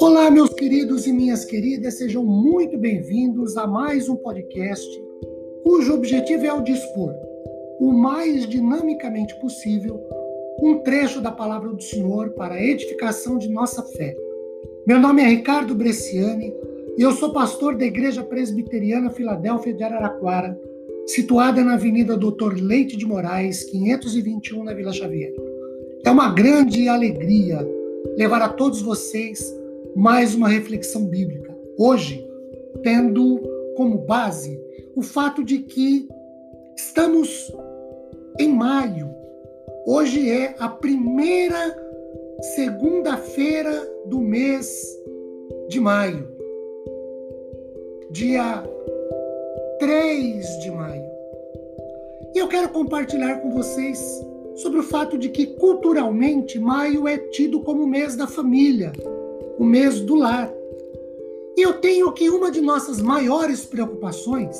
Olá, meus queridos e minhas queridas, sejam muito bem-vindos a mais um podcast cujo objetivo é o dispor, o mais dinamicamente possível, um trecho da palavra do Senhor para a edificação de nossa fé. Meu nome é Ricardo Bresciani e eu sou pastor da Igreja Presbiteriana Filadélfia de Araraquara, situada na Avenida Doutor Leite de Moraes, 521, na Vila Xavier. É uma grande alegria levar a todos vocês mais uma reflexão bíblica. Hoje, tendo como base o fato de que estamos em maio. Hoje é a primeira segunda-feira do mês de maio. Dia 3 de maio. E eu quero compartilhar com vocês sobre o fato de que culturalmente maio é tido como o mês da família, o mês do lar. E eu tenho que uma de nossas maiores preocupações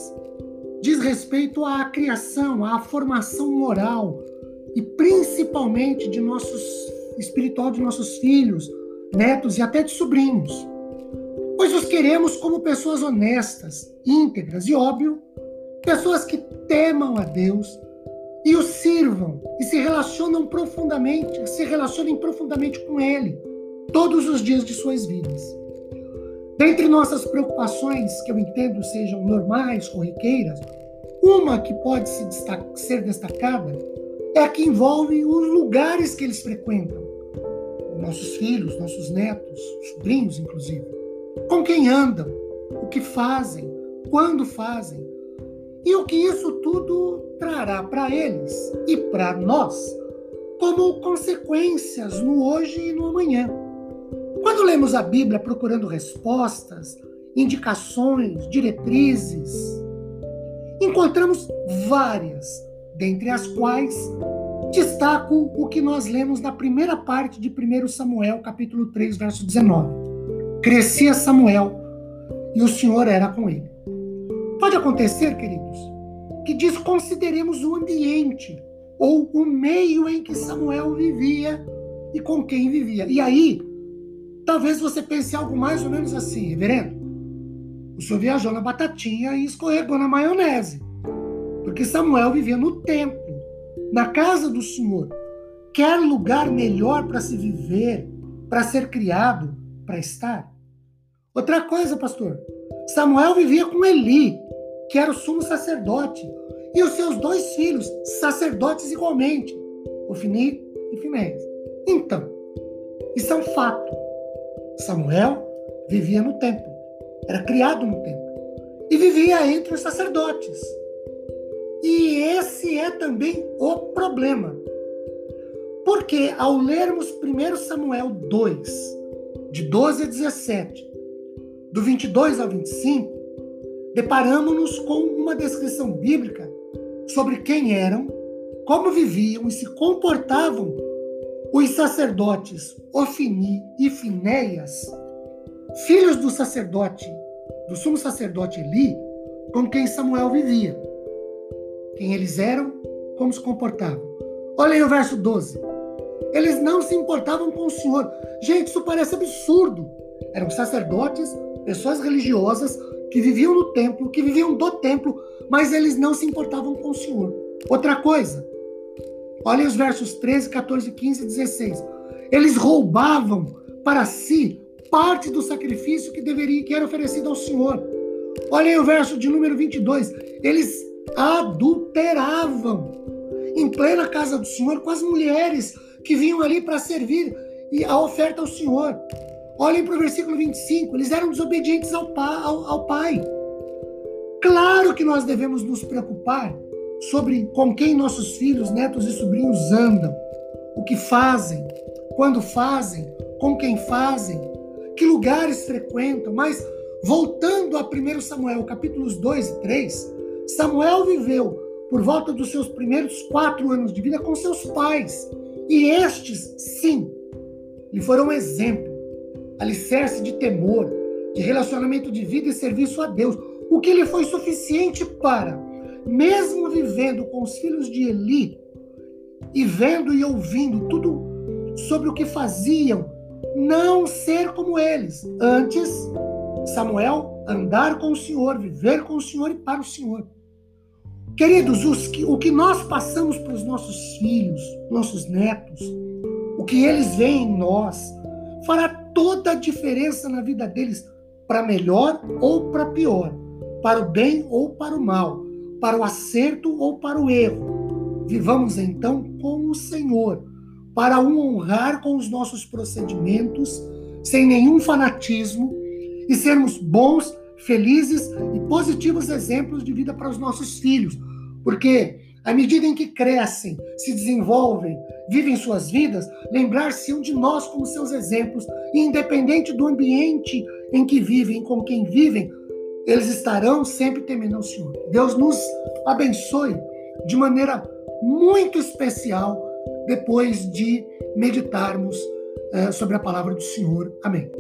diz respeito à criação, à formação moral e principalmente de nossos espiritual de nossos filhos, netos e até de sobrinhos. Pois os queremos como pessoas honestas, íntegras e óbvio, pessoas que temam a Deus e o sirvam e se relacionam profundamente, se relacionem profundamente com ele todos os dias de suas vidas. Dentre nossas preocupações, que eu entendo sejam normais, corriqueiras, uma que pode se destaca, ser destacada é a que envolve os lugares que eles frequentam. Nossos filhos, nossos netos, sobrinhos, inclusive. Com quem andam, o que fazem, quando fazem. E o que isso tudo trará para eles e para nós como consequências no hoje e no amanhã. Quando lemos a Bíblia procurando respostas, indicações, diretrizes, encontramos várias, dentre as quais destaco o que nós lemos na primeira parte de 1 Samuel, capítulo 3, verso 19. Crescia Samuel e o Senhor era com ele. Pode acontecer, queridos, que desconsideremos o ambiente ou o meio em que Samuel vivia e com quem vivia. E aí, Talvez você pense algo mais ou menos assim, reverendo. O senhor viajou na batatinha e escorregou na maionese. Porque Samuel vivia no templo, na casa do Senhor. Quer lugar melhor para se viver, para ser criado, para estar? Outra coisa, pastor. Samuel vivia com Eli, que era o sumo sacerdote, e os seus dois filhos, sacerdotes igualmente, Ofni e Finéias. Então, isso é um fato. Samuel vivia no templo, era criado no templo e vivia entre os sacerdotes. E esse é também o problema. Porque ao lermos 1 Samuel 2, de 12 a 17, do 22 ao 25, deparamos-nos com uma descrição bíblica sobre quem eram, como viviam e se comportavam os sacerdotes Ofini e Finéias, filhos do sacerdote, do sumo sacerdote Eli, com quem Samuel vivia. Quem eles eram, como se comportavam. Olha aí o verso 12. Eles não se importavam com o Senhor. Gente, isso parece absurdo. Eram sacerdotes, pessoas religiosas que viviam no templo, que viviam do templo, mas eles não se importavam com o Senhor. Outra coisa, Olhem os versos 13, 14, 15 e 16. Eles roubavam para si parte do sacrifício que deveria que era oferecido ao Senhor. Olhem o verso de número 22. Eles adulteravam em plena casa do Senhor com as mulheres que vinham ali para servir a oferta ao Senhor. Olhem para o versículo 25. Eles eram desobedientes ao, ao, ao Pai. Claro que nós devemos nos preocupar sobre com quem nossos filhos, netos e sobrinhos andam, o que fazem, quando fazem, com quem fazem, que lugares frequentam. Mas voltando a 1 Samuel, capítulos 2 e 3, Samuel viveu por volta dos seus primeiros quatro anos de vida com seus pais. E estes, sim, lhe foram exemplo, alicerce de temor, de relacionamento de vida e serviço a Deus, o que lhe foi suficiente para mesmo vivendo com os filhos de Eli, e vendo e ouvindo tudo sobre o que faziam, não ser como eles. Antes, Samuel, andar com o Senhor, viver com o Senhor e para o Senhor. Queridos, os que, o que nós passamos para os nossos filhos, nossos netos, o que eles veem em nós, fará toda a diferença na vida deles, para melhor ou para pior, para o bem ou para o mal, para o acerto ou para o erro. Vivamos então com o Senhor, para o honrar com os nossos procedimentos, sem nenhum fanatismo, e sermos bons, felizes e positivos exemplos de vida para os nossos filhos, porque à medida em que crescem, se desenvolvem, vivem suas vidas, lembrar-se de nós como seus exemplos, e independente do ambiente em que vivem, com quem vivem, eles estarão sempre temendo ao Senhor. Deus nos abençoe de maneira muito especial depois de meditarmos é, sobre a palavra do Senhor. Amém.